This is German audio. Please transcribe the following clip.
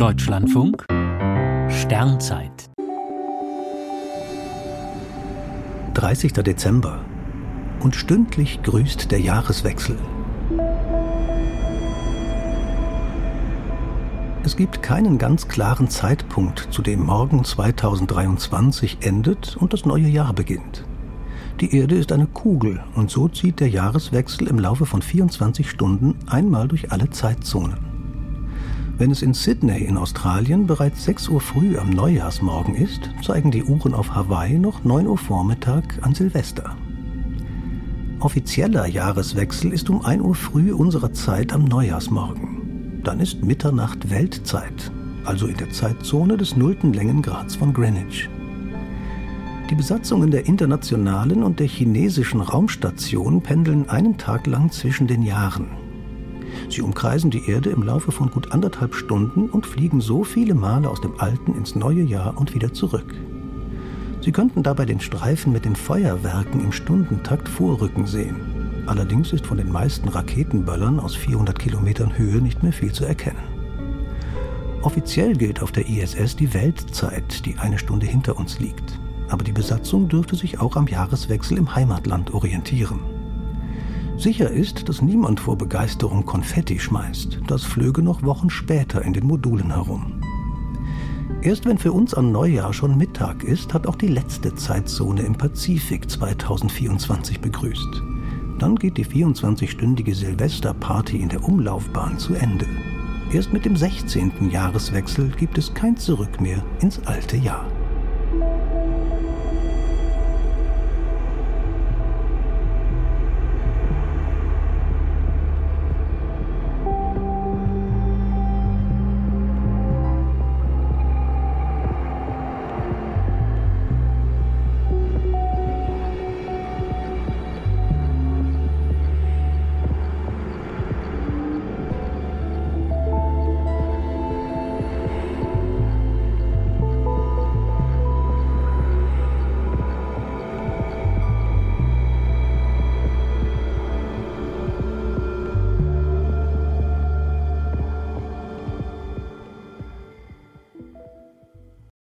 Deutschlandfunk Sternzeit 30. Dezember und stündlich grüßt der Jahreswechsel. Es gibt keinen ganz klaren Zeitpunkt, zu dem morgen 2023 endet und das neue Jahr beginnt. Die Erde ist eine Kugel und so zieht der Jahreswechsel im Laufe von 24 Stunden einmal durch alle Zeitzonen. Wenn es in Sydney in Australien bereits 6 Uhr früh am Neujahrsmorgen ist, zeigen die Uhren auf Hawaii noch 9 Uhr Vormittag an Silvester. Offizieller Jahreswechsel ist um 1 Uhr früh unserer Zeit am Neujahrsmorgen. Dann ist Mitternacht Weltzeit, also in der Zeitzone des nullten Längengrads von Greenwich. Die Besatzungen der internationalen und der chinesischen Raumstation pendeln einen Tag lang zwischen den Jahren. Sie umkreisen die Erde im Laufe von gut anderthalb Stunden und fliegen so viele Male aus dem alten ins neue Jahr und wieder zurück. Sie könnten dabei den Streifen mit den Feuerwerken im Stundentakt vorrücken sehen. Allerdings ist von den meisten Raketenböllern aus 400 Kilometern Höhe nicht mehr viel zu erkennen. Offiziell gilt auf der ISS die Weltzeit, die eine Stunde hinter uns liegt aber die Besatzung dürfte sich auch am Jahreswechsel im Heimatland orientieren. Sicher ist, dass niemand vor Begeisterung Konfetti schmeißt, das flöge noch Wochen später in den Modulen herum. Erst wenn für uns an Neujahr schon Mittag ist, hat auch die letzte Zeitzone im Pazifik 2024 begrüßt. Dann geht die 24-stündige Silvesterparty in der Umlaufbahn zu Ende. Erst mit dem 16. Jahreswechsel gibt es kein Zurück mehr ins alte Jahr.